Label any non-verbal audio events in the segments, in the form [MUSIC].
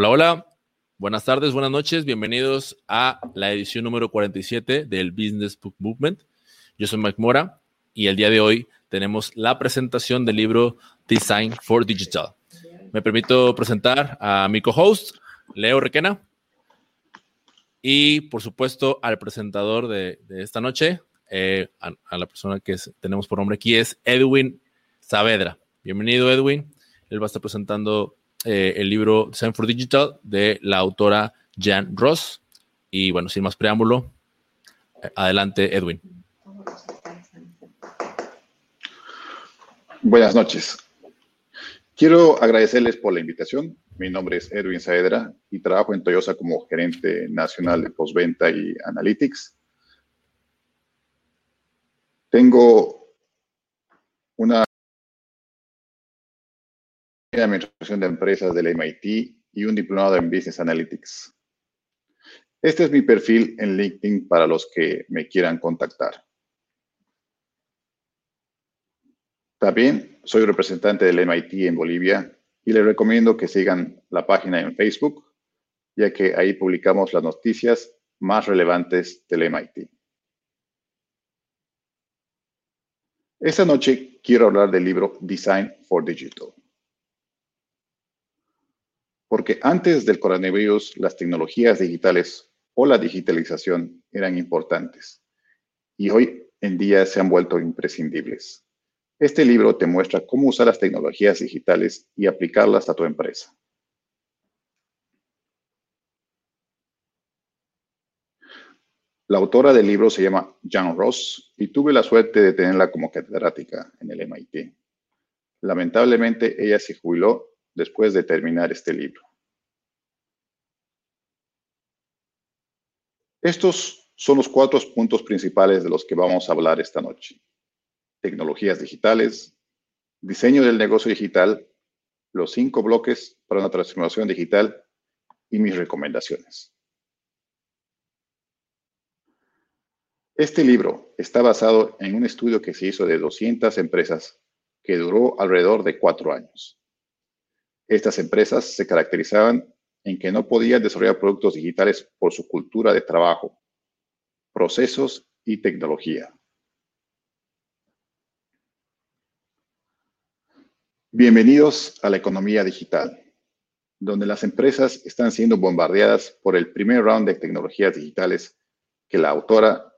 Hola, hola. Buenas tardes, buenas noches. Bienvenidos a la edición número 47 del Business Book Movement. Yo soy Mike Mora y el día de hoy tenemos la presentación del libro Design for Digital. Me permito presentar a mi co-host, Leo Requena, y por supuesto al presentador de, esta noche, eh, a, la persona que tenemos por nombre aquí, es Edwin Saavedra. Bienvenido, Edwin. Él va a estar presentando eh, el libro Design for Digital de la autora Jan Ross. Y bueno, sin más preámbulo, eh, adelante, Edwin. Buenas noches. Quiero agradecerles por la invitación. Mi nombre es Edwin Saedra y trabajo en Toyosa como gerente nacional de postventa y analytics. Tengo una administración de empresas del MIT y un diplomado en Business Analytics. Este es mi perfil en LinkedIn para los que me quieran contactar. También soy representante del MIT en Bolivia y les recomiendo que sigan la página en Facebook, ya que ahí publicamos las noticias más relevantes del MIT. Esta noche quiero hablar del libro Design for Digital porque antes del coronavirus las tecnologías digitales o la digitalización eran importantes y hoy en día se han vuelto imprescindibles. Este libro te muestra cómo usar las tecnologías digitales y aplicarlas a tu empresa. La autora del libro se llama Jan Ross y tuve la suerte de tenerla como catedrática en el MIT. Lamentablemente ella se jubiló después de terminar este libro. Estos son los cuatro puntos principales de los que vamos a hablar esta noche. Tecnologías digitales, diseño del negocio digital, los cinco bloques para una transformación digital y mis recomendaciones. Este libro está basado en un estudio que se hizo de 200 empresas que duró alrededor de cuatro años. Estas empresas se caracterizaban en que no podían desarrollar productos digitales por su cultura de trabajo, procesos y tecnología. Bienvenidos a la economía digital, donde las empresas están siendo bombardeadas por el primer round de tecnologías digitales que la autora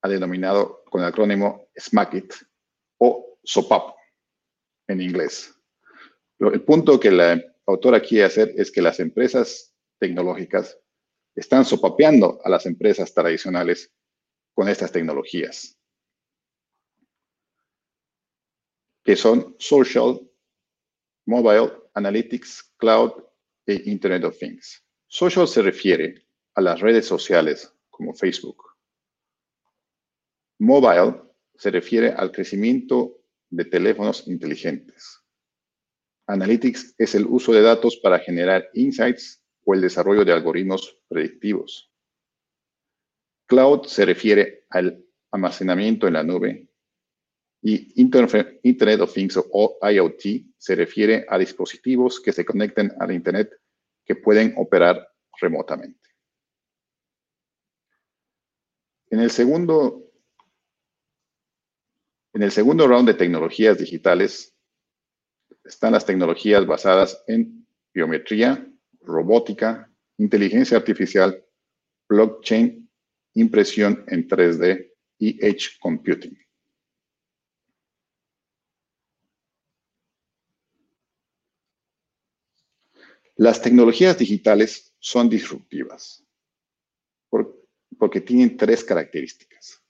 ha denominado con el acrónimo SMACIT o SOPAP en inglés. El punto que la autora quiere hacer es que las empresas tecnológicas están sopapeando a las empresas tradicionales con estas tecnologías, que son social, mobile, analytics, cloud e Internet of Things. Social se refiere a las redes sociales como Facebook. Mobile se refiere al crecimiento de teléfonos inteligentes. Analytics es el uso de datos para generar insights o el desarrollo de algoritmos predictivos. Cloud se refiere al almacenamiento en la nube y Internet of Things o IoT se refiere a dispositivos que se conecten a la Internet que pueden operar remotamente. En el segundo, en el segundo round de tecnologías digitales, están las tecnologías basadas en biometría, robótica, inteligencia artificial, blockchain, impresión en 3D y edge computing. Las tecnologías digitales son disruptivas porque tienen tres características.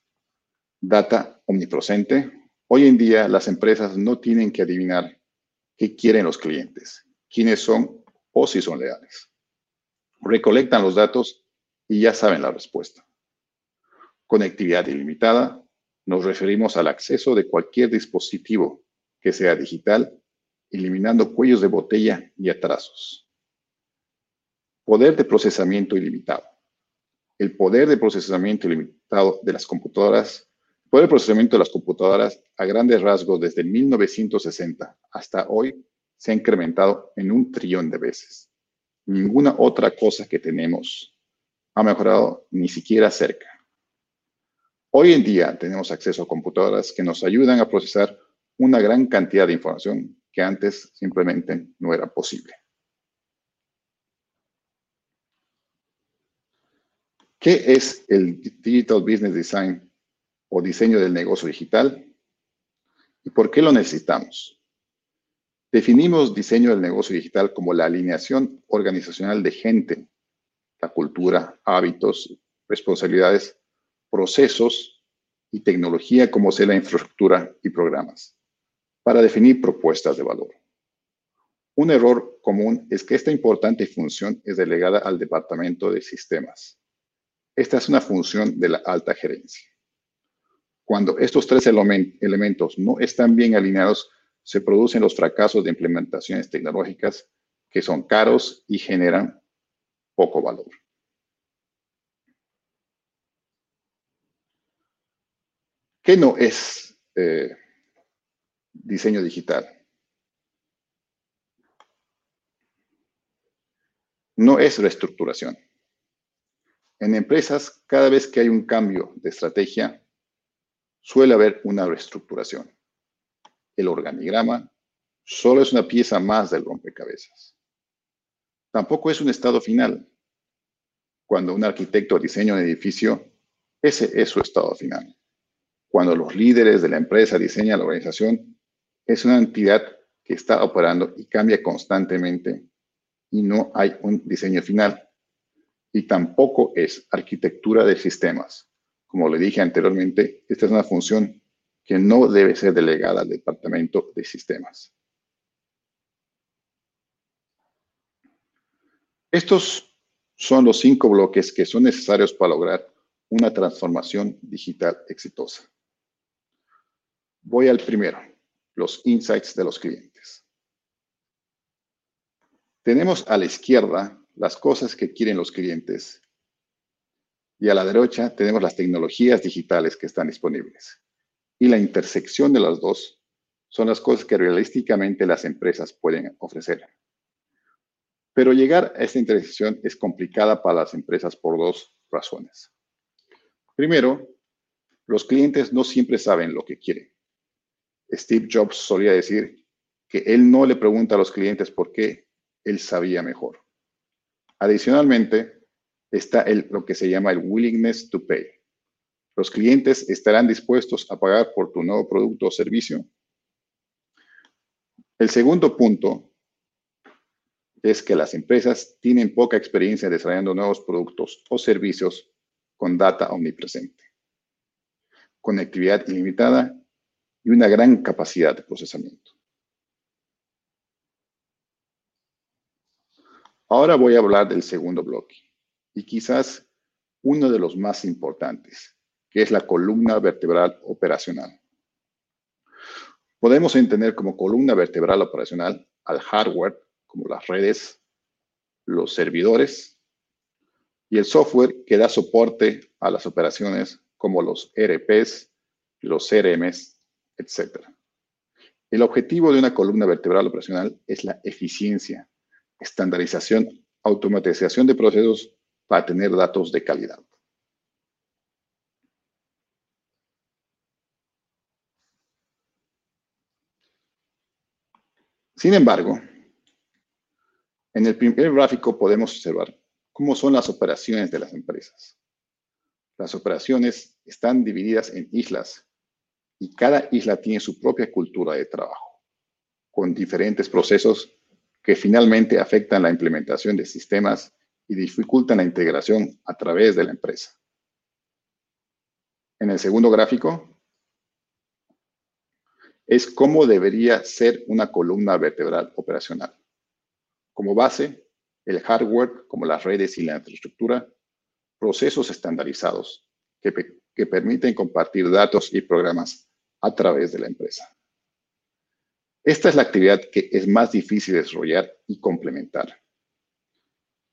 Data omnipresente. Hoy en día las empresas no tienen que adivinar qué quieren los clientes, quiénes son o si son leales. Recolectan los datos y ya saben la respuesta. Conectividad ilimitada, nos referimos al acceso de cualquier dispositivo que sea digital, eliminando cuellos de botella y atrasos. Poder de procesamiento ilimitado. El poder de procesamiento ilimitado de las computadoras poder de procesamiento de las computadoras a grandes rasgos desde 1960 hasta hoy se ha incrementado en un trillón de veces. ninguna otra cosa que tenemos ha mejorado ni siquiera cerca. Hoy en día tenemos acceso a computadoras que nos ayudan a procesar una gran cantidad de información que antes simplemente no era posible. ¿Qué es el Digital Business Design o diseño del negocio digital? ¿Y por qué lo necesitamos? Definimos diseño del negocio digital como la alineación organizacional de gente, la cultura, hábitos, responsabilidades, procesos y tecnología como sea la infraestructura y programas, para definir propuestas de valor. Un error común es que esta importante función es delegada al departamento de sistemas. Esta es una función de la alta gerencia. Cuando estos tres elementos no están bien alineados, se producen los fracasos de implementaciones tecnológicas que son caros y generan poco valor. ¿Qué no es eh, diseño digital? No es reestructuración. En empresas, cada vez que hay un cambio de estrategia, suele haber una reestructuración. El organigrama solo es una pieza más del rompecabezas. Tampoco es un estado final. Cuando un arquitecto diseña un edificio, ese es su estado final. Cuando los líderes de la empresa diseñan la organización, es una entidad que está operando y cambia constantemente y no hay un diseño final. Y tampoco es arquitectura de sistemas. Como le dije anteriormente, esta es una función que no debe ser delegada al Departamento de Sistemas. Estos son los cinco bloques que son necesarios para lograr una transformación digital exitosa. Voy al primero, los insights de los clientes. Tenemos a la izquierda las cosas que quieren los clientes y a la derecha tenemos las tecnologías digitales que están disponibles y la intersección de las dos son las cosas que realísticamente las empresas pueden ofrecer. Pero llegar a esta intersección es complicada para las empresas por dos razones. Primero, los clientes no siempre saben lo que quieren. Steve Jobs solía decir que él no le pregunta a los clientes por qué, él sabía mejor. Adicionalmente, está el, lo que se llama el willingness to pay. ¿Los clientes estarán dispuestos a pagar por tu nuevo producto o servicio? El segundo punto es que las empresas tienen poca experiencia desarrollando nuevos productos o servicios con data omnipresente, conectividad ilimitada y una gran capacidad de procesamiento. Ahora voy a hablar del segundo bloque y quizás uno de los más importantes, que es la columna vertebral operacional. Podemos entender como columna vertebral operacional al hardware, como las redes, los servidores, y el software que da soporte a las operaciones, como los ERPs, los CRMs, etc. El objetivo de una columna vertebral operacional es la eficiencia, estandarización, automatización de procesos para tener datos de calidad. Sin embargo, en el primer gráfico podemos observar cómo son las operaciones de las empresas. Las operaciones están divididas en islas y cada isla tiene su propia cultura de trabajo, con diferentes procesos que finalmente afectan la implementación de sistemas y dificultan la integración a través de la empresa. En el segundo gráfico es cómo debería ser una columna vertebral operacional. Como base, el hardware, como las redes y la infraestructura, procesos estandarizados que, permiten compartir datos y programas a través de la empresa. Esta es la actividad que es más difícil de desarrollar y complementar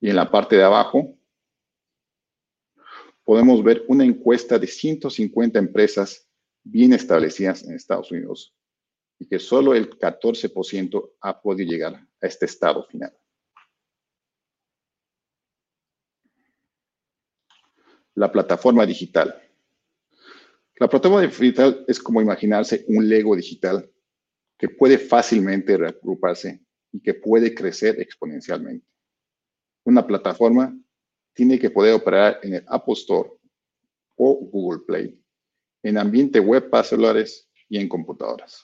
y en la parte de abajo podemos ver una encuesta de 150 empresas bien establecidas en Estados Unidos y que solo el 14% ha podido llegar a este estado final. La plataforma digital. La plataforma digital es como imaginarse un Lego digital que puede fácilmente reagruparse y que puede crecer exponencialmente. Una plataforma tiene que poder operar en el Apple Store o Google Play, en ambiente web para celulares y en computadoras.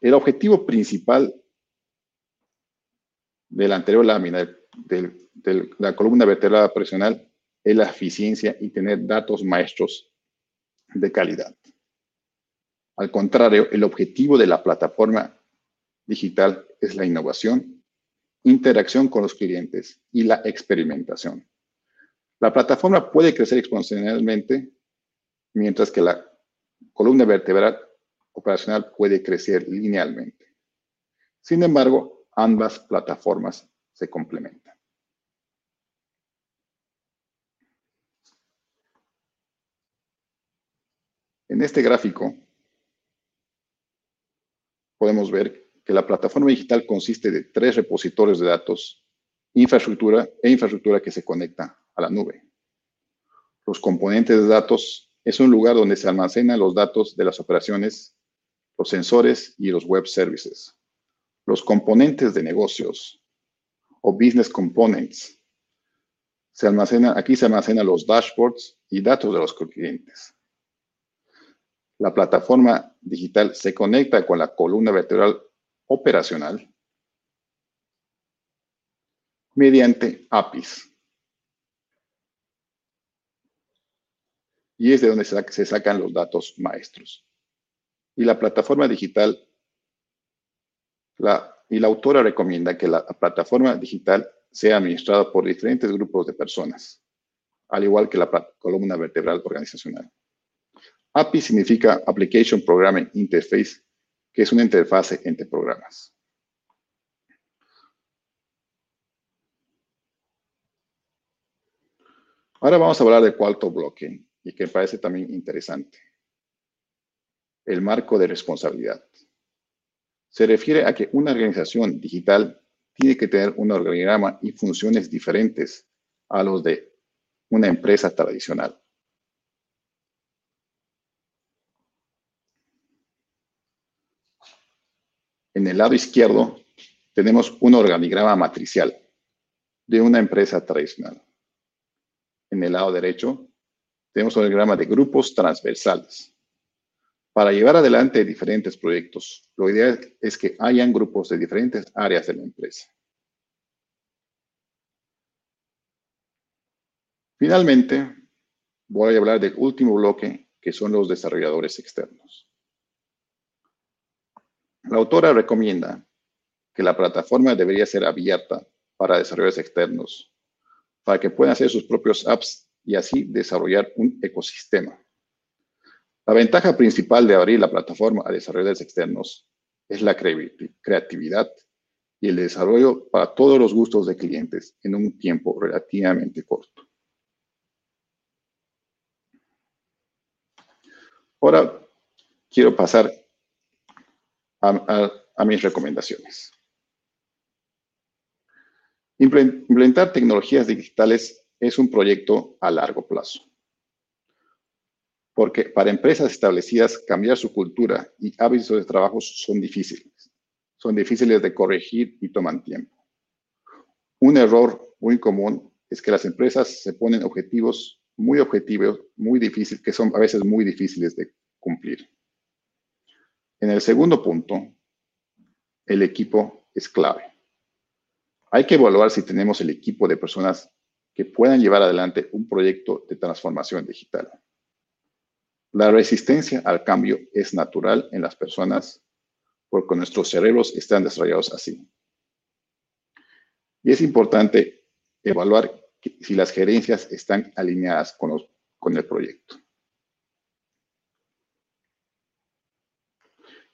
El objetivo principal de la anterior lámina de, la columna vertebral personal es la eficiencia y tener datos maestros de calidad. Al contrario, el objetivo de la plataforma digital es la innovación, interacción con los clientes y la experimentación. La plataforma puede crecer exponencialmente, mientras que la columna vertebral operacional puede crecer linealmente. Sin embargo, ambas plataformas se complementan. En este gráfico podemos ver que la plataforma digital consiste de tres repositorios de datos, infraestructura e infraestructura que se conecta a la nube. Los componentes de datos es un lugar donde se almacenan los datos de las operaciones, los sensores y los web services. Los componentes de negocios o business components se almacenan, aquí se almacenan los dashboards y datos de los clientes. La plataforma digital se conecta con la columna vertebral operacional mediante APIs. Y es de donde se sacan los datos maestros. Y la plataforma digital, la, y la autora recomienda que la plataforma digital sea administrada por diferentes grupos de personas, al igual que la columna vertebral organizacional. API significa Application Programming Interface, que es una interfase entre programas. Ahora vamos a hablar de cuarto bloque y que me parece también interesante. El marco de responsabilidad. Se refiere a que una organización digital tiene que tener un organigrama y funciones diferentes a los de una empresa tradicional. En el lado izquierdo tenemos un organigrama matricial de una empresa tradicional. En el lado derecho tenemos un organigrama de grupos transversales. Para llevar adelante diferentes proyectos, lo ideal es que hayan grupos de diferentes áreas de la empresa. Finalmente, voy a hablar del último bloque, que son los desarrolladores externos. La autora recomienda que la plataforma debería ser abierta para desarrolladores externos, para que puedan hacer sus propios apps y así desarrollar un ecosistema. La ventaja principal de abrir la plataforma a desarrolladores externos es la creatividad y el desarrollo para todos los gustos de clientes en un tiempo relativamente corto. Ahora quiero pasar a, mis recomendaciones. Implementar tecnologías digitales es un proyecto a largo plazo. Porque para empresas establecidas cambiar su cultura y hábitos de trabajo son difíciles. Son difíciles de corregir y toman tiempo. Un error muy común es que las empresas se ponen objetivos muy objetivos, muy difíciles, que son a veces muy difíciles de cumplir. En el segundo punto, el equipo es clave. Hay que evaluar si tenemos el equipo de personas que puedan llevar adelante un proyecto de transformación digital. La resistencia al cambio es natural en las personas porque nuestros cerebros están desarrollados así. Y es importante evaluar si las gerencias están alineadas con, con el proyecto.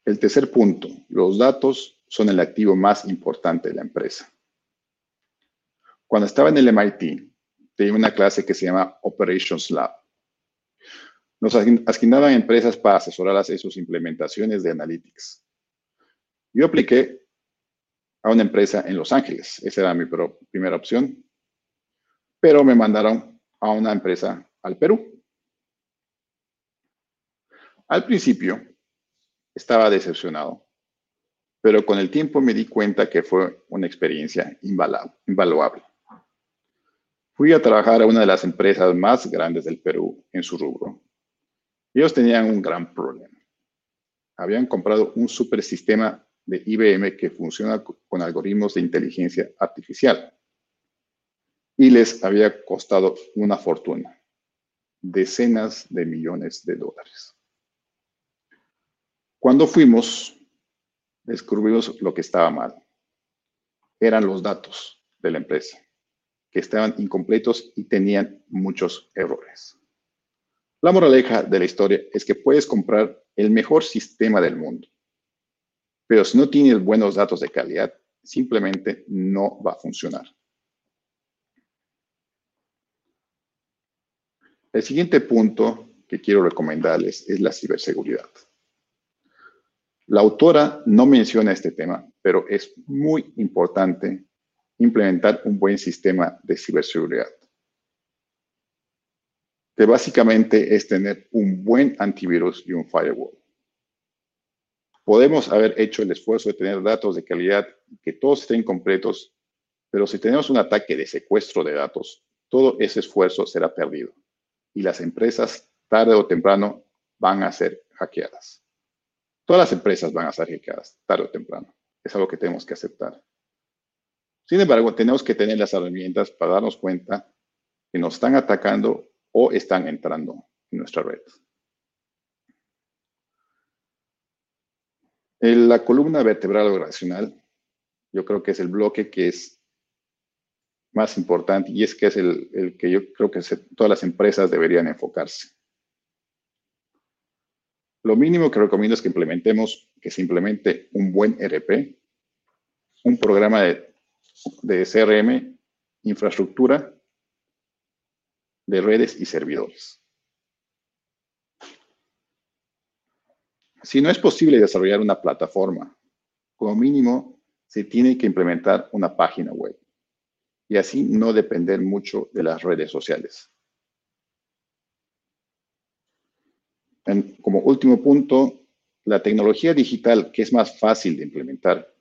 El tercer punto, los datos son el activo más importante de la empresa. Cuando estaba en el MIT, tenía una clase que se llama Operations Lab. Nos asignaban empresas para asesorarlas en sus implementaciones de Analytics. Yo apliqué a una empresa en Los Ángeles. Esa era mi primera opción. Pero me mandaron a una empresa al Perú. Al principio estaba decepcionado, pero con el tiempo me di cuenta que fue una experiencia invaluable. Fui a trabajar a una de las empresas más grandes del Perú en su rubro. Ellos tenían un gran problema. Habían comprado un supersistema de IBM que funciona con algoritmos de inteligencia artificial y les había costado una fortuna, decenas de millones de dólares. Cuando fuimos, descubrimos lo que estaba mal. Eran los datos de la empresa, que estaban incompletos y tenían muchos errores. La moraleja de la historia es que puedes comprar el mejor sistema del mundo, pero si no tienes buenos datos de calidad, simplemente no va a funcionar. El siguiente punto que quiero recomendarles es la ciberseguridad. La autora no menciona este tema, pero es muy importante implementar un buen sistema de ciberseguridad, que básicamente es tener un buen antivirus y un firewall. Podemos haber hecho el esfuerzo de tener datos de calidad que todos estén completos, pero si tenemos un ataque de secuestro de datos, todo ese esfuerzo será perdido y las empresas tarde o temprano van a ser hackeadas. Todas las empresas van a ser hackeadas tarde o temprano. Es algo que tenemos que aceptar. Sin embargo, tenemos que tener las herramientas para darnos cuenta que nos están atacando o están entrando en nuestra red. En la columna vertebral oracional, yo creo que es el bloque que es más importante y es que es el, que yo creo que todas las empresas deberían enfocarse. Lo mínimo que recomiendo es que implementemos, que se implemente un buen ERP, un programa de, de CRM, infraestructura de redes y servidores. Si no es posible desarrollar una plataforma, como mínimo se tiene que implementar una página web y así no depender mucho de las redes sociales. Como último punto, la tecnología digital que es más fácil de implementar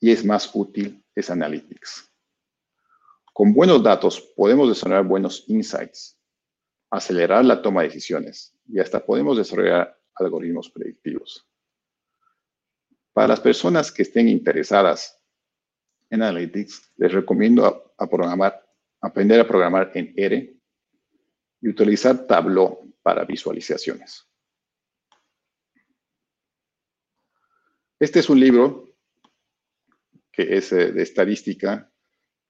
y es más útil es Analytics. Con buenos datos podemos desarrollar buenos insights, acelerar la toma de decisiones y hasta podemos desarrollar algoritmos predictivos. Para las personas que estén interesadas en Analytics, les recomiendo aprender a programar en R y utilizar Tableau para visualizaciones. Este es un libro que es eh, de estadística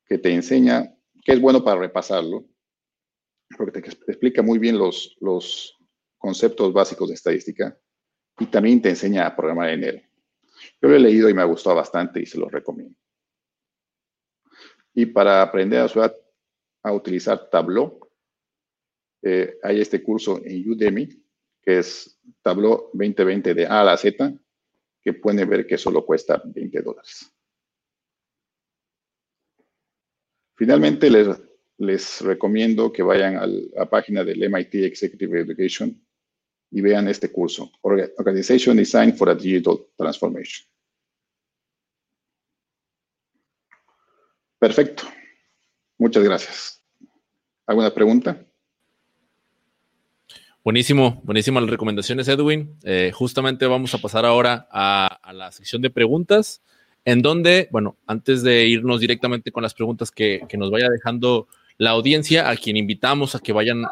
que te enseña, que es bueno para repasarlo, porque te explica muy bien los, los conceptos básicos de estadística y también te enseña a programar en él. Yo lo he leído y me ha gustado bastante y se lo recomiendo. Y para aprender a, a utilizar Tableau, eh, hay este curso en Udemy, que es Tableau 2020 de A a la Z, que pueden ver que solo cuesta 20 dólares. Finalmente, les, les recomiendo que vayan a la página del MIT Executive Education y vean este curso, Organization Design for a Digital Transformation. Perfecto. Muchas gracias. ¿Alguna pregunta? Buenísimo, buenísimas las recomendaciones, Edwin. Eh, justamente vamos a pasar ahora a, la sección de preguntas, en donde, bueno, antes de irnos directamente con las preguntas que, nos vaya dejando la audiencia, a quien invitamos a que vayan,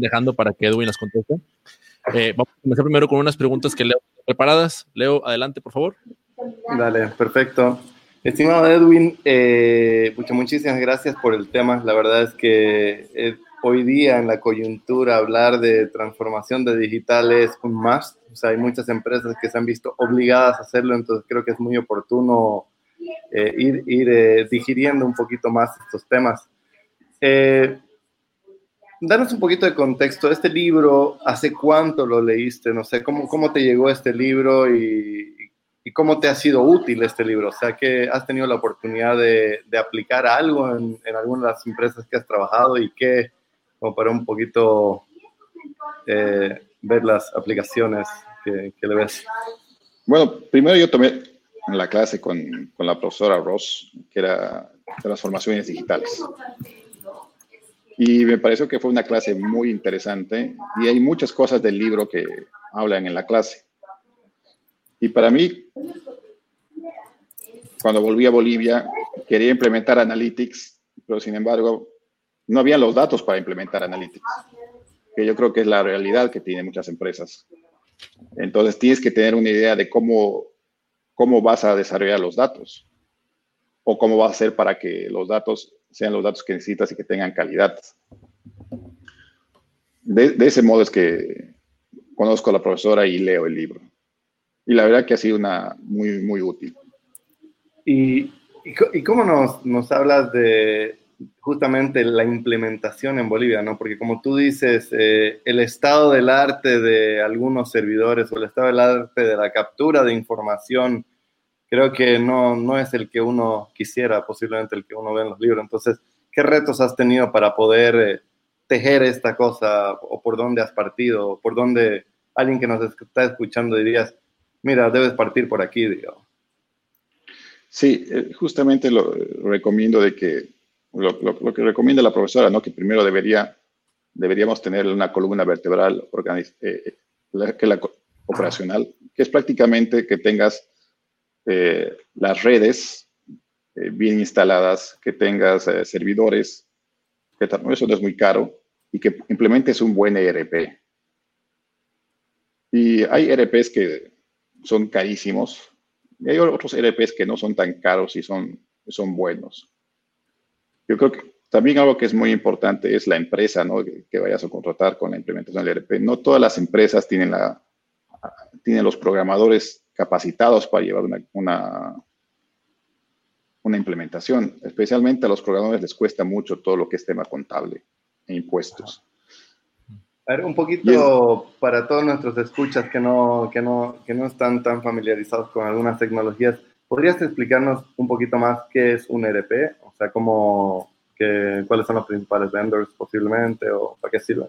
dejando para que Edwin las conteste. Eh, vamos a comenzar primero con unas preguntas que Leo preparadas. Leo, adelante, por favor. Dale, perfecto. Estimado Edwin, eh, muchísimas gracias por el tema. La verdad es que hoy día en la coyuntura hablar de transformación de digital es un must. O sea, hay muchas empresas que se han visto obligadas a hacerlo, entonces creo que es muy oportuno eh, ir, ir eh, digiriendo un poquito más estos temas. Eh, danos un poquito de contexto. Este libro, ¿hace cuánto lo leíste? No sé, ¿cómo, cómo te llegó este libro y, y cómo te ha sido útil este libro? O sea, que has tenido la oportunidad de, de aplicar algo en, en algunas de las empresas que has trabajado y qué, como para un poquito eh, ver las aplicaciones que, le ves. Bueno, primero yo tomé la clase con, con la profesora Ross, que era transformaciones digitales. Y me pareció que fue una clase muy interesante y hay muchas cosas del libro que hablan en la clase. Y para mí, cuando volví a Bolivia, quería implementar Analytics, pero sin embargo, no había los datos para implementar Analytics, que yo creo que es la realidad que tienen muchas empresas. Entonces, tienes que tener una idea de cómo, cómo vas a desarrollar los datos o cómo vas a hacer para que los datos sean los datos que necesitas y que tengan calidad. De, ese modo es que conozco a la profesora y leo el libro. Y la verdad que ha sido una muy, muy útil. ¿Y, y cómo nos, nos hablas de, justamente la implementación en Bolivia, ¿no? Porque como tú dices, eh, el estado del arte de algunos servidores o el estado del arte de la captura de información, creo que no, no es el que uno quisiera, posiblemente el que uno ve en los libros. Entonces, ¿qué retos has tenido para poder eh, tejer esta cosa o por dónde has partido o por dónde alguien que nos está escuchando dirías, mira, debes partir por aquí, digo? Sí, eh, justamente lo recomiendo de que lo, que recomienda la profesora, ¿no? que primero debería, deberíamos tener una columna vertebral eh, la operacional, que es prácticamente que tengas eh, las redes eh, bien instaladas, que tengas servidores, que eso no es muy caro, y que implementes un buen ERP. Y hay ERPs que son carísimos, y hay otros ERPs que no son tan caros y son, son buenos. Yo creo que también algo que es muy importante es la empresa ¿no? que, vayas a contratar con la implementación del ERP. No todas las empresas tienen, la, tienen los programadores capacitados para llevar una, una, una implementación. Especialmente a los programadores les cuesta mucho todo lo que es tema contable e impuestos. A ver, un poquito para todos nuestros escuchas que no, que, no, que no están tan familiarizados con algunas tecnologías, ¿podrías explicarnos un poquito más qué es un ERP? O sea, ¿cómo, que, ¿cuáles son los principales vendors posiblemente o para qué sirve?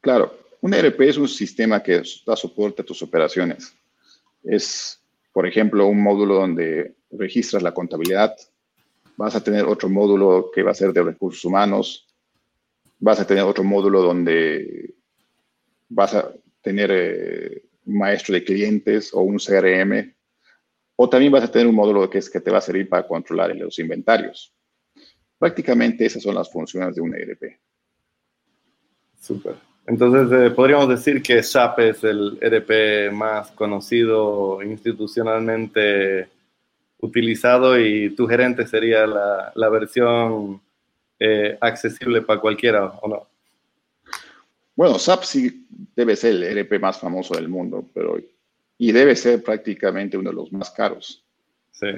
Claro, un ERP es un sistema que da soporte a tus operaciones. Es, por ejemplo, un módulo donde registras la contabilidad. Vas a tener otro módulo que va a ser de recursos humanos. Vas a tener otro módulo donde vas a tener eh, un maestro de clientes o un CRM o también vas a tener un módulo que, es, que te va a servir para controlar los inventarios. Prácticamente esas son las funciones de un ERP. Súper. Entonces, eh, podríamos decir que SAP es el ERP más conocido institucionalmente utilizado y tu gerente sería la, la versión eh, accesible para cualquiera, ¿o no? Bueno, SAP sí debe ser el ERP más famoso del mundo, pero y debe ser prácticamente uno de los más caros. Sí.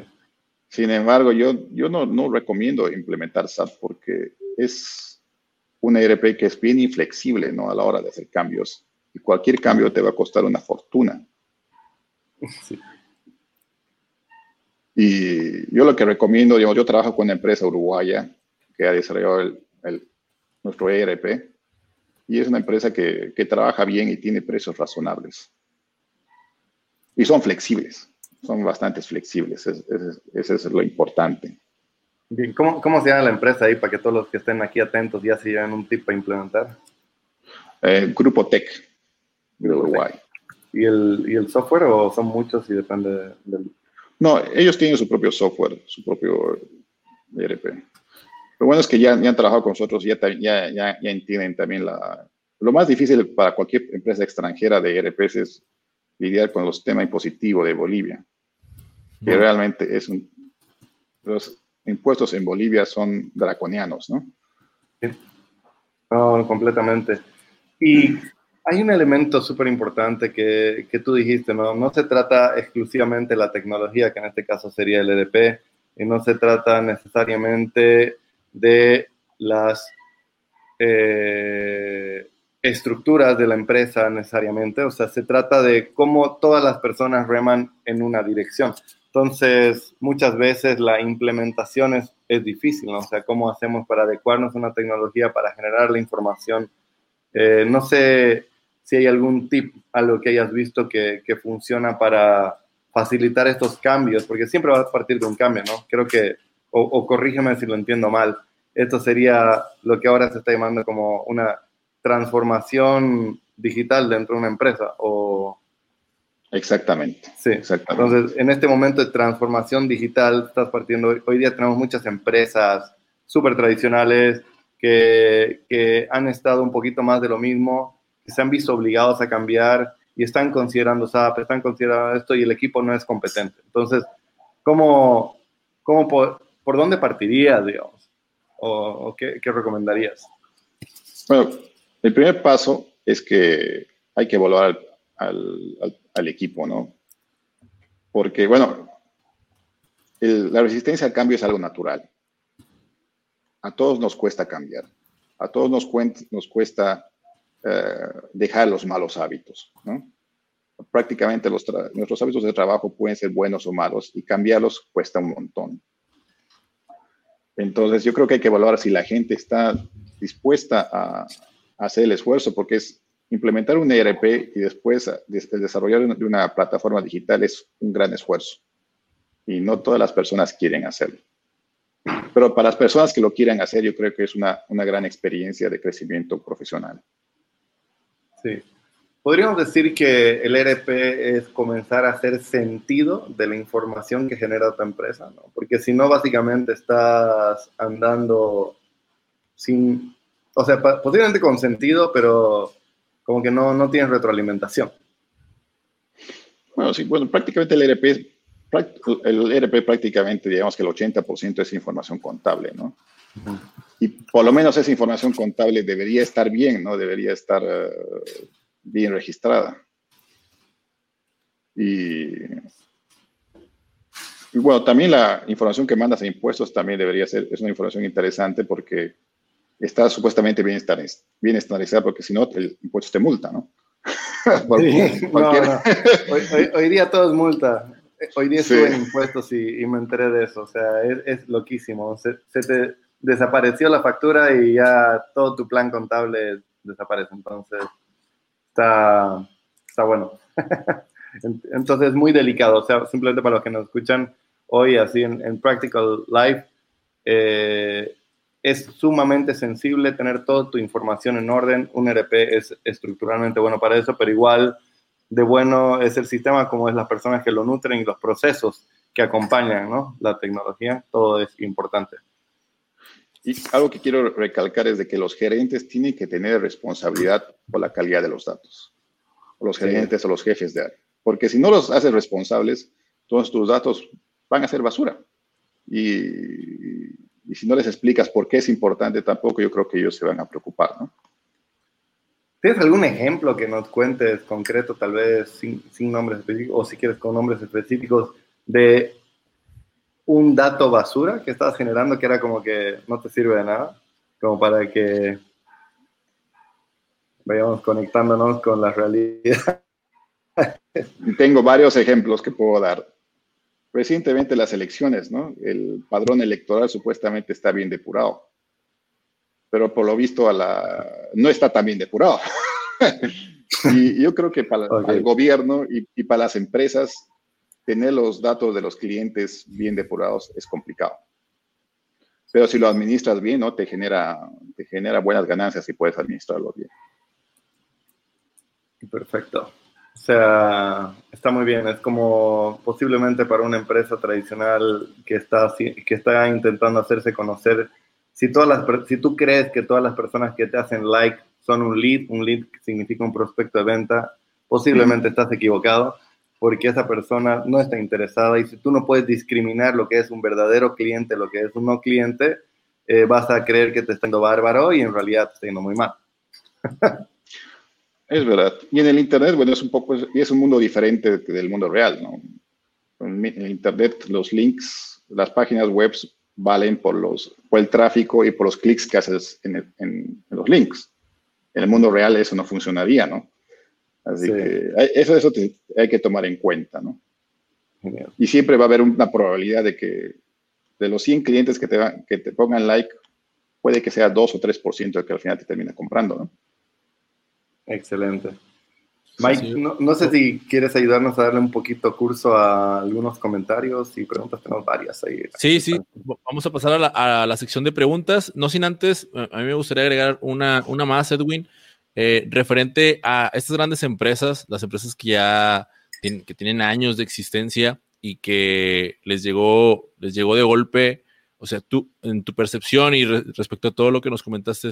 Sin embargo, yo, yo no, no recomiendo implementar SAP porque es una ERP que es bien inflexible ¿no? a la hora de hacer cambios y cualquier cambio te va a costar una fortuna. Sí. Y yo lo que recomiendo, yo, yo trabajo con una empresa uruguaya que ha desarrollado el, el, nuestro ERP y es una empresa que, que trabaja bien y tiene precios razonables. Y son flexibles, son bastante flexibles, eso es lo importante. Bien, ¿cómo, ¿cómo, se llama la empresa ahí para que todos los que estén aquí atentos ya se lleven un tip para implementar? Eh, Grupo Tech de Uruguay. ¿Y el, ¿Y el software o son muchos y depende del...? No, ellos tienen su propio software, su propio ERP. Lo bueno es que ya, ya han trabajado con nosotros, ya, ya, ya, ya entienden también la... Lo más difícil para cualquier empresa extranjera de ERPs es lidiar con los temas impositivos de Bolivia, que realmente es un... Los impuestos en Bolivia son draconianos, ¿no? No, completamente. Y hay un elemento súper importante que, que, tú dijiste, ¿no? No se trata exclusivamente de la tecnología, que en este caso sería el EDP, y no se trata necesariamente de las eh, estructuras de la empresa necesariamente, o sea, se trata de cómo todas las personas reman en una dirección. Entonces, muchas veces la implementación es es difícil, ¿no? O sea, ¿cómo hacemos para adecuarnos a una tecnología para generar la información? Eh, no sé si hay algún tip, algo que hayas visto que, que, funciona para facilitar estos cambios, porque siempre va a partir de un cambio, ¿no? Creo que, o, o corrígeme si lo entiendo mal, esto sería lo que ahora se está llamando como una transformación digital dentro de una empresa, o Exactamente. Sí, exactamente. Entonces, en este momento de transformación digital, estás partiendo, hoy día tenemos muchas empresas súper tradicionales que, que, han estado un poquito más de lo mismo, que se han visto obligados a cambiar y están considerando SAP, están considerando esto y el equipo no es competente. Entonces, ¿cómo, cómo por, por dónde partirías, digamos? ¿O, o qué, qué recomendarías? Bueno, el primer paso es que hay que evaluar al, equipo, ¿no? Porque, bueno, la resistencia al cambio es algo natural. A todos nos cuesta cambiar. A todos nos, cuesta eh, dejar los malos hábitos, ¿no? Prácticamente nuestros hábitos de trabajo pueden ser buenos o malos y cambiarlos cuesta un montón. Entonces, yo creo que hay que evaluar si la gente está dispuesta a hacer el esfuerzo, porque es implementar un ERP y después el desarrollar de una plataforma digital es un gran esfuerzo. Y no todas las personas quieren hacerlo. Pero para las personas que lo quieran hacer, yo creo que es una, una gran experiencia de crecimiento profesional. Sí. Podríamos decir que el ERP es comenzar a hacer sentido de la información que genera tu empresa, ¿no? Porque si no, básicamente estás andando sin, o sea, posiblemente con sentido, pero como que no, no tienen retroalimentación. Bueno, sí, bueno, prácticamente el ERP, el ERP prácticamente, digamos que el 80% es información contable, ¿no? Uh -huh. Y por lo menos esa información contable debería estar bien, ¿no? Debería estar uh, bien registrada. Y, y, bueno, también la información que mandas a impuestos también debería ser, es una información interesante porque está supuestamente bien, bien estandarizada, porque si no, el impuesto te multa, ¿no? [LAUGHS] Sí, no, no. Hoy, hoy, hoy, día todo es multa. Hoy día sí. estuve en impuestos y, y, me enteré de eso. O sea, es, es loquísimo. Se, se, te desapareció la factura y ya todo tu plan contable desaparece. Entonces, está, está bueno. [LAUGHS] Entonces, es muy delicado. O sea, simplemente para los que nos escuchan hoy, así en, en Practical Life, eh, es sumamente sensible tener toda tu información en orden. Un ERP es estructuralmente bueno para eso, pero igual de bueno es el sistema como es las personas que lo nutren y los procesos que acompañan ¿no? la tecnología. Todo es importante. Y algo que quiero recalcar es de que los gerentes tienen que tener responsabilidad por la calidad de los datos. O los gerentes sí. o los jefes de área. Porque si no los haces responsables, todos tus datos van a ser basura. Y y si no les explicas por qué es importante, tampoco yo creo que ellos se van a preocupar, ¿no? ¿Tienes algún ejemplo que nos cuentes concreto, tal vez sin, sin nombres específicos, o si quieres con nombres específicos, de un dato basura que estabas generando que era como que no te sirve de nada? Como para que vayamos conectándonos con la realidad. Tengo varios ejemplos que puedo dar recientemente las elecciones, ¿no? El padrón electoral supuestamente está bien depurado, pero por lo visto a la, no está tan bien depurado. [LAUGHS] y yo creo que para, okay. para el gobierno y, y, para las empresas, tener los datos de los clientes bien depurados es complicado. Pero si lo administras bien, ¿no? Te genera, te genera buenas ganancias y puedes administrarlo bien. Perfecto. O sea, está muy bien. Es como posiblemente para una empresa tradicional que está, que está intentando hacerse conocer. Si, todas las, si tú crees que todas las personas que te hacen like son un lead, un lead significa un prospecto de venta, posiblemente estás equivocado porque esa persona no está interesada y si tú no puedes discriminar lo que es un verdadero cliente, lo que es un no cliente, eh, vas a creer que te está yendo bárbaro y en realidad te está yendo muy mal. [LAUGHS] Es verdad. Y en el Internet, bueno, es un poco, es un mundo diferente del mundo real, ¿no? En el Internet, los links, las páginas web valen por, los, por el tráfico y por los clics que haces en, el, en, los links. En el mundo real eso no funcionaría, ¿no? Así sí. que eso, eso te, hay que tomar en cuenta, ¿no? Genial. Y siempre va a haber una probabilidad de que de los 100 clientes que te, que te pongan like, puede que sea 2 o 3% el que al final te termina comprando, ¿no? Excelente. Mike, no, sé si quieres ayudarnos a darle un poquito curso a algunos comentarios y preguntas, tenemos varias ahí. Sí, sí, vamos a pasar a la, sección de preguntas, no sin antes, a mí me gustaría agregar una, una más, Edwin, eh, referente a estas grandes empresas, las empresas que ya tienen, que tienen años de existencia y que les llegó, les llegó de golpe, o sea, tú, en tu percepción y respecto a todo lo que nos comentaste,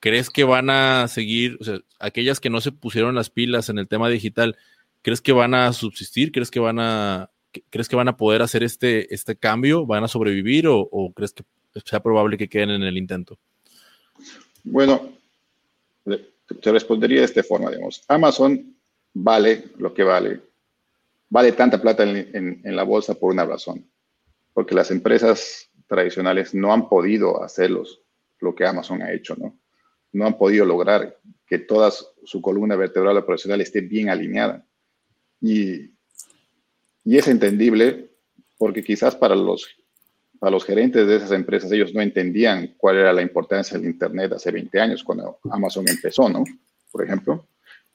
¿crees que van a seguir, o sea, aquellas que no se pusieron las pilas en el tema digital, ¿crees que van a subsistir? ¿Crees que van a, crees que van a poder hacer este, este cambio? ¿Van a sobrevivir o, crees que sea probable que queden en el intento? Bueno, te respondería de esta forma, digamos. Amazon vale lo que vale. Vale tanta plata en, en la bolsa por una razón. Porque las empresas tradicionales no han podido hacerlos lo que Amazon ha hecho, ¿no? No han podido lograr que toda su columna vertebral operacional esté bien alineada. Y, y es entendible porque quizás para los, para los gerentes de esas empresas ellos no entendían cuál era la importancia del Internet hace 20 años cuando Amazon empezó, ¿no? Por ejemplo.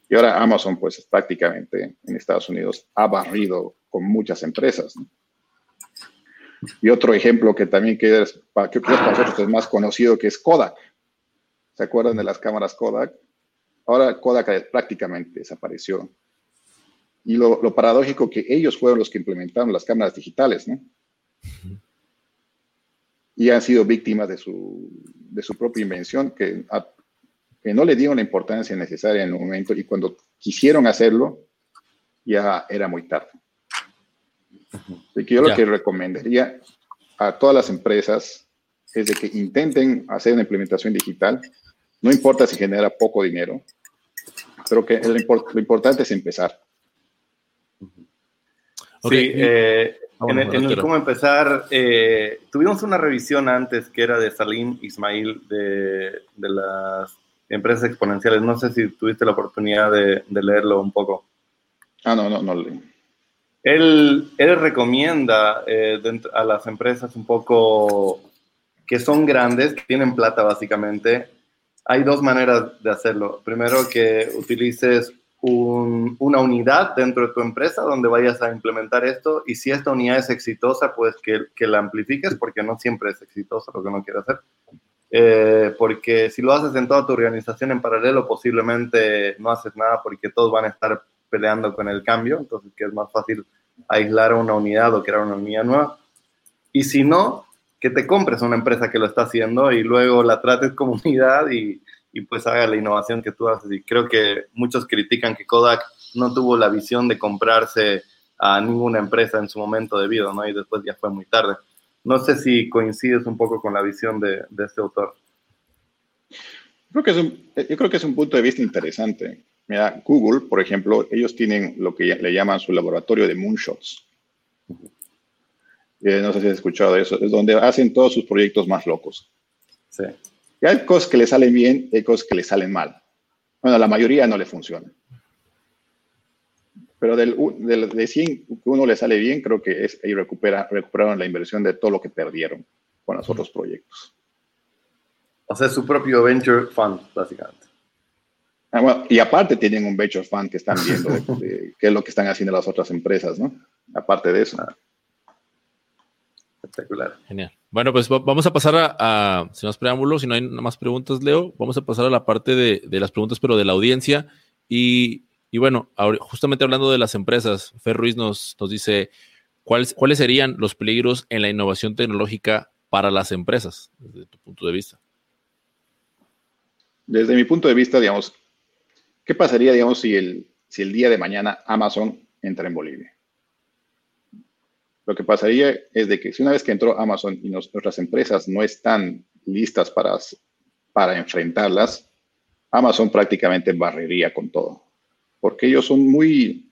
Y ahora Amazon, pues prácticamente en Estados Unidos ha barrido con muchas empresas. Y otro ejemplo que también que, es, que para nosotros es más conocido, que es Kodak. ¿Se acuerdan de las cámaras Kodak? Ahora Kodak prácticamente desapareció. Y lo, paradójico que ellos fueron los que implementaron las cámaras digitales, ¿no? Y han sido víctimas de su, de su propia invención, que, que no le dieron la importancia necesaria en el momento y cuando quisieron hacerlo, ya era muy tarde. Así que yo lo que recomendaría a todas las empresas es de que intenten hacer una implementación digital, no importa si genera poco dinero, pero que lo, importante es empezar. Sí, eh, en, el, cómo empezar, eh, tuvimos una revisión antes que era de Salim Ismail de, de las empresas exponenciales. No sé si tuviste la oportunidad de, leerlo un poco. Ah, no, no, no leí. Él, él recomienda eh, a las empresas un poco que son grandes, que tienen plata básicamente, hay dos maneras de hacerlo. Primero, que utilices una unidad dentro de tu empresa donde vayas a implementar esto y si esta unidad es exitosa, pues que, la amplifiques porque no siempre es exitosa lo que uno quiere hacer. Eh, porque si lo haces en toda tu organización en paralelo, posiblemente no haces nada porque todos van a estar peleando con el cambio, entonces que es más fácil aislar una unidad o crear una unidad nueva. Y si no, que te compres una empresa que lo está haciendo y luego la trates como [LAUGHS] unidad y, y pues haga la innovación que tú haces. Y creo que muchos critican que Kodak no tuvo la visión de comprarse a ninguna empresa en su momento debido, ¿no? Y después ya fue muy tarde. No sé si coincides un poco con la visión de, de este autor. Creo que es yo creo que es un punto de vista interesante. Mira, Google, por ejemplo, ellos tienen lo que le llaman su laboratorio de moonshots no sé si has escuchado eso, es donde hacen todos sus proyectos más locos. Sí. Y hay cosas que le salen bien y hay cosas que le salen mal. Bueno, la mayoría no le funciona. Pero del, del, de 100 que uno le sale bien, creo que es, ahí recupera, recuperaron la inversión de todo lo que perdieron con los otros proyectos. O sea, su propio venture fund, básicamente. Ah, y aparte tienen un venture fund que están viendo [LAUGHS] qué es lo que están haciendo las otras empresas, ¿no? Aparte de eso. Ah. Espectacular. Genial. Bueno, pues vamos a pasar a, sin más preámbulos, si no hay más preguntas, Leo, vamos a pasar a la parte de, las preguntas, pero de la audiencia. Y, bueno, justamente hablando de las empresas, Fer Ruiz nos, nos dice, ¿cuáles, ¿cuáles serían los peligros en la innovación tecnológica para las empresas, desde tu punto de vista? Desde mi punto de vista, digamos, ¿qué pasaría, digamos, si el, si el día de mañana Amazon entra en Bolivia? Lo que pasaría es de que si una vez que entró Amazon y nuestras empresas no están listas para, para enfrentarlas, Amazon prácticamente barrería con todo. Porque ellos son muy,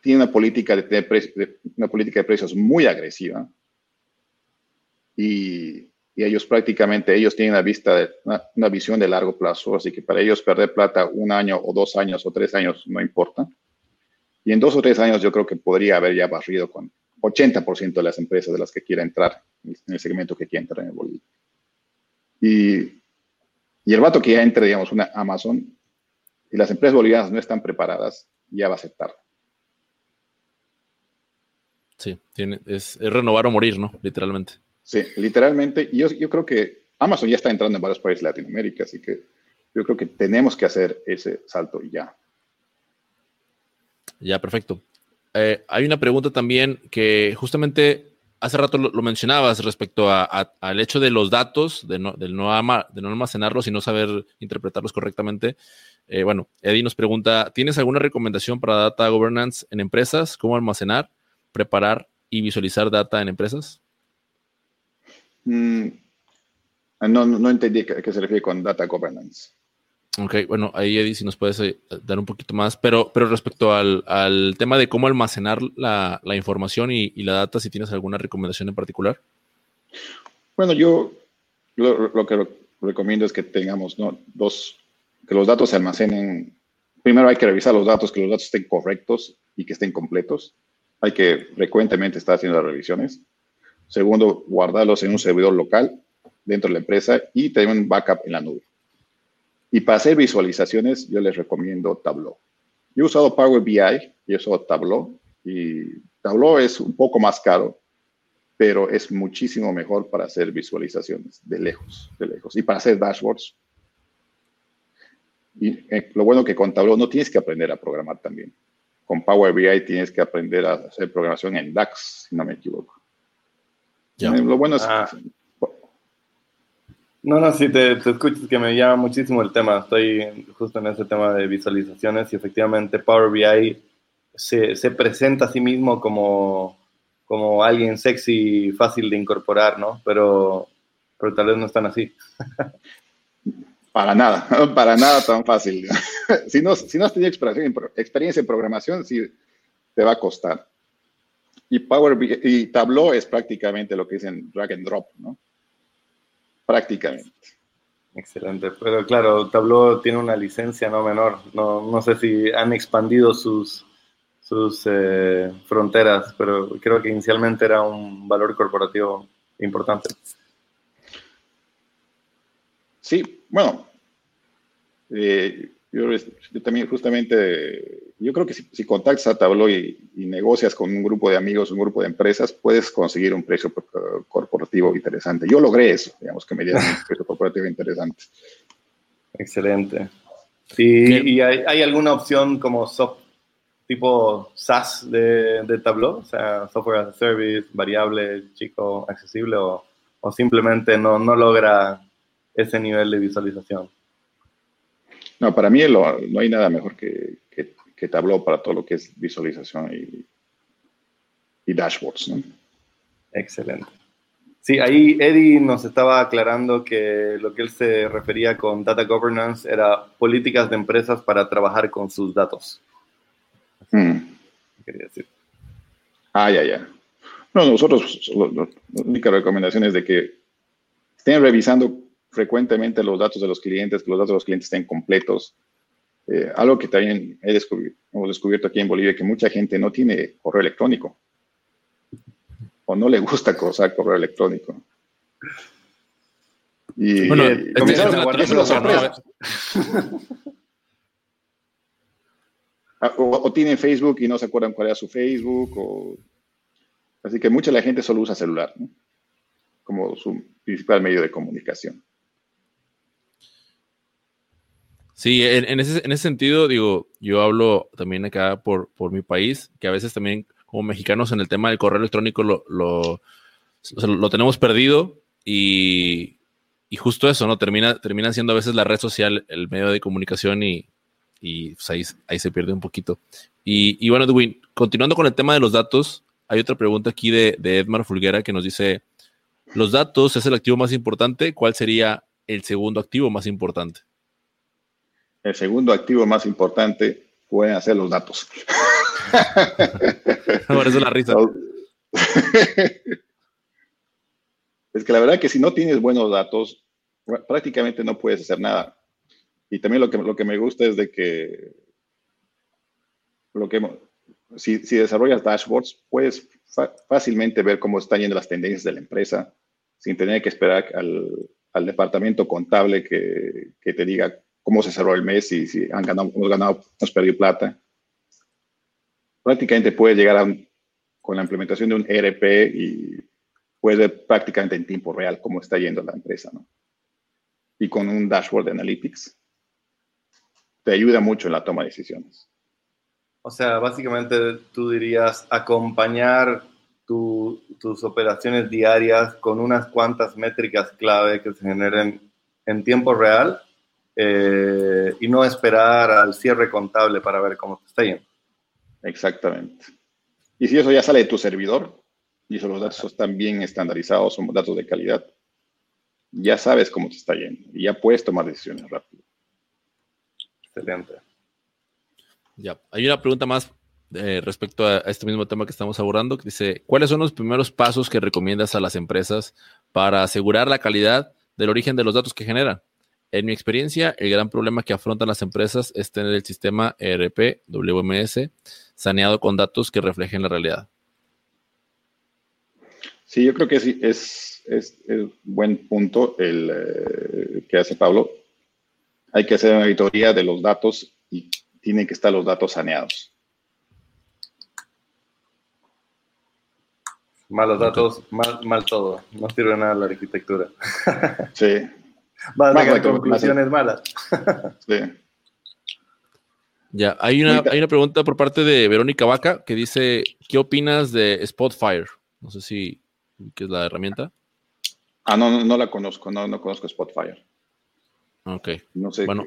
tienen una política de, una política de precios muy agresiva y, y, ellos prácticamente, ellos tienen una, vista de, una, visión de largo plazo, así que para ellos perder plata un año o dos años o tres años no importa. Y en dos o tres años yo creo que podría haber ya barrido con, 80% de las empresas de las que quiera entrar en el segmento que quiera entrar en Bolivia. Y, y el vato que ya entre, digamos, una Amazon, y las empresas bolivianas no están preparadas, ya va a aceptar. Sí, tiene, es, renovar o morir, ¿no? Literalmente. Sí, literalmente. Y yo, yo creo que Amazon ya está entrando en varios países de Latinoamérica, así que yo creo que tenemos que hacer ese salto ya. Ya, perfecto. Eh, hay una pregunta también que justamente hace rato lo, mencionabas respecto al hecho de los datos, de no, almacenarlos y no saber interpretarlos correctamente. Eh, bueno, Eddie nos pregunta, ¿tienes alguna recomendación para data governance en empresas? ¿Cómo almacenar, preparar y visualizar data en empresas? Mm, no, no, entendí a qué se refiere con data governance. Ok, bueno, ahí Eddie, si nos puedes eh, dar un poquito más, pero, pero respecto al, tema de cómo almacenar la, información y, la data, si tienes alguna recomendación en particular. Bueno, yo lo, que recomiendo es que tengamos dos, que los datos se almacenen. Primero hay que revisar los datos, que los datos estén correctos y que estén completos. Hay que frecuentemente estar haciendo las revisiones. Segundo, guardarlos en un servidor local dentro de la empresa y tener un backup en la nube. Y para hacer visualizaciones, yo les recomiendo Tableau. Yo he usado Power BI y he usado Tableau. Y Tableau es un poco más caro, pero es muchísimo mejor para hacer visualizaciones de lejos, de lejos. Y para hacer dashboards. Y eh, lo bueno que con Tableau no tienes que aprender a programar también. Con Power BI tienes que aprender a hacer programación en DAX, si no me equivoco. Lo bueno es ah. No, no, sí, te, escuchas que me llama muchísimo el tema. Estoy justo en ese tema de visualizaciones y efectivamente Power BI se, se presenta a sí mismo como, como alguien sexy, fácil de incorporar, ¿no? Pero, pero tal vez no están así. [LAUGHS] Para nada, [LAUGHS] para nada tan fácil. [LAUGHS] si, no, si no has tenido experiencia en programación, sí te va a costar. Y Power BI, y Tableau es prácticamente lo que dicen drag and drop, ¿no? Prácticamente. Excelente, pero claro, Tableau tiene una licencia no menor. No, no sé si han expandido sus, sus eh, fronteras, pero creo que inicialmente era un valor corporativo importante. Sí, bueno, eh, yo, también justamente, yo creo que si, contactas a Tableau y, negocias con un grupo de amigos, un grupo de empresas, puedes conseguir un precio corporativo interesante. Yo logré eso, digamos, que me dieron un [LAUGHS] precio corporativo interesante. Excelente. ¿Y, hay, alguna opción como soft, tipo SaaS de, de, Tableau? O sea, software as a service, variable, chico, accesible, o, o simplemente no, no logra ese nivel de visualización? No, para mí no hay nada mejor que, que, Tableau para todo lo que es visualización y, y dashboards. ¿no? Excelente. Sí, ahí Eddie nos estaba aclarando que lo que él se refería con data governance era políticas de empresas para trabajar con sus datos. Hmm. Quería decir. Ah, ya, ya. No, nosotros, la única recomendación es de que estén revisando frecuentemente los datos de los clientes, que los datos de los clientes estén completos. Eh, algo que también he descubierto, hemos descubierto aquí en Bolivia, que mucha gente no tiene correo electrónico o no le gusta usar correo electrónico. Y bueno, eh, comenzaron a guardarse sorpresa. [LAUGHS] Ah, o, tienen Facebook y no se acuerdan cuál era su Facebook. O... Así que mucha de la gente solo usa celular como su principal medio de comunicación. Sí, en, ese, sentido, digo, yo hablo también acá por, por mi país, que a veces también como mexicanos en el tema del correo electrónico lo, lo, lo tenemos perdido y, y, justo eso, ¿no? Termina, termina siendo a veces la red social el medio de comunicación y, y pues ahí, ahí, se pierde un poquito. Y, y, bueno, Edwin, continuando con el tema de los datos, hay otra pregunta aquí de, de Edmar Fulguera que nos dice, ¿los datos es el activo más importante? ¿Cuál sería el segundo activo más importante? El segundo activo más importante pueden ser los datos. [LAUGHS] Por eso la risa. [LAUGHS] Es que la verdad que si no tienes buenos datos, prácticamente no puedes hacer nada. Y también lo que, lo que me gusta es de que, lo que si, si desarrollas dashboards, puedes fácilmente ver cómo están yendo las tendencias de la empresa sin tener que esperar al, departamento contable que, te diga cómo se cerró el mes y si han ganado, hemos ganado, hemos perdido plata. Prácticamente puedes llegar con la implementación de un ERP y puedes ver prácticamente en tiempo real cómo está yendo la empresa, ¿no? Y con un dashboard de analytics te ayuda mucho en la toma de decisiones. O sea, básicamente tú dirías acompañar tus operaciones diarias con unas cuantas métricas clave que se generen en tiempo real eh, y no esperar al cierre contable para ver cómo te está yendo. Exactamente. Y si eso ya sale de tu servidor, y esos los datos están bien estandarizados, son datos de calidad, ya sabes cómo te está yendo y ya puedes tomar decisiones rápido. Excelente. Ya, hay una pregunta más eh, respecto a, este mismo tema que estamos abordando, que dice, ¿cuáles son los primeros pasos que recomiendas a las empresas para asegurar la calidad del origen de los datos que generan? En mi experiencia, el gran problema que afrontan las empresas es tener el sistema ERP, WMS, saneado con datos que reflejen la realidad. Sí, yo creo que sí, es, es, buen punto el eh, que hace Pablo. Hay que hacer una auditoría de los datos y tienen que estar los datos saneados. Malos datos, mal, mal todo. No sirve nada la arquitectura. [LAUGHS] Sí. Vas conclusiones malas. sí. Ya, hay una, hay una pregunta por parte de Verónica Vaca que dice, ¿qué opinas de Spotfire? No sé si, ¿qué es la herramienta? Ah, no, no, la conozco, no, no conozco Spotfire. Ok. No sé. Bueno,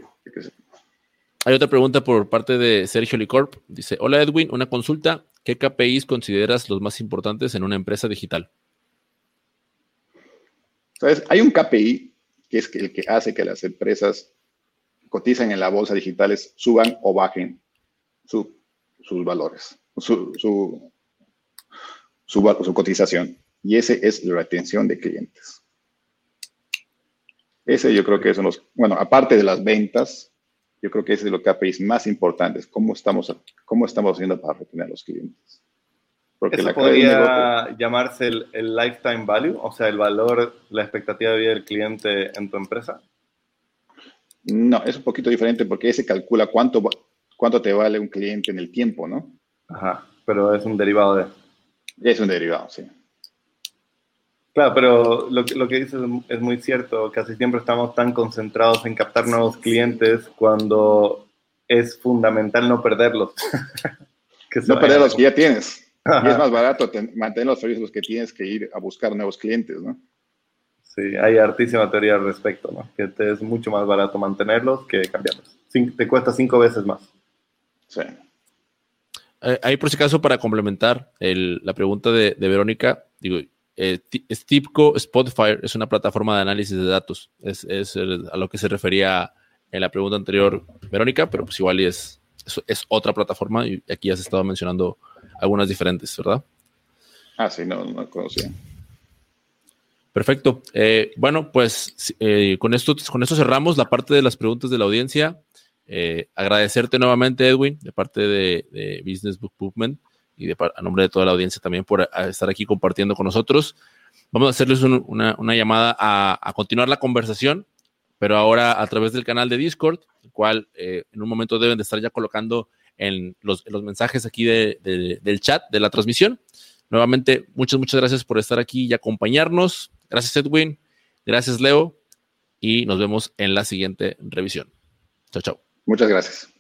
hay otra pregunta por parte de Sergio Licorp. Dice, hola Edwin, una consulta. ¿Qué KPIs consideras los más importantes en una empresa digital? ¿Sabes? Hay un KPI que es el que hace que las empresas cotizan en la bolsa digitales suban o bajen sus valores, su, su, su, cotización. Y ese es la retención de clientes. Ese yo creo que son los, bueno, aparte de las ventas, yo creo que ese es lo KPIs más importantes, cómo estamos, cómo estamos haciendo para retener a los clientes. Porque ¿Eso podría llamarse el, lifetime value, o sea, el valor, la expectativa de vida del cliente en tu empresa? No, es un poquito diferente porque ese calcula cuánto, cuánto te vale un cliente en el tiempo, ¿no? Ajá, pero es un derivado de... Es un derivado, sí. Claro, pero lo, lo que dices es muy cierto. Casi siempre estamos tan concentrados en captar nuevos clientes cuando es fundamental no perderlos. [LAUGHS] no perder los que ya tienes. Y es más barato mantener los servicios que tienes que ir a buscar nuevos clientes, ¿no? Sí, hay hartísima teoría al respecto, ¿no? Que te es mucho más barato mantenerlos que cambiarlos. te cuesta cinco veces más. Sí. Eh, ahí, por si acaso, para complementar la pregunta de, de Verónica, digo, eh, Stipco Spotify es una plataforma de análisis de datos. Es, a lo que se refería en la pregunta anterior, Verónica, pero pues igual es, es, otra plataforma y aquí ya se estaba mencionando algunas diferentes, ¿verdad? Ah, sí, no, no conocía. Perfecto. Eh, bueno, pues eh, con, esto, con esto cerramos la parte de las preguntas de la audiencia. agradecerte nuevamente, Edwin, de parte de, Business Book Movement y a nombre de toda la audiencia también por estar aquí compartiendo con nosotros. Vamos a hacerles una, llamada a, continuar la conversación, pero ahora a través del canal de Discord, el cual eh, en un momento deben de estar ya colocando en los, mensajes aquí del chat de la transmisión. Nuevamente, muchas, muchas gracias por estar aquí y acompañarnos. Gracias, Edwin. Gracias, Leo. Y nos vemos en la siguiente revisión. Chao, chao. Muchas gracias.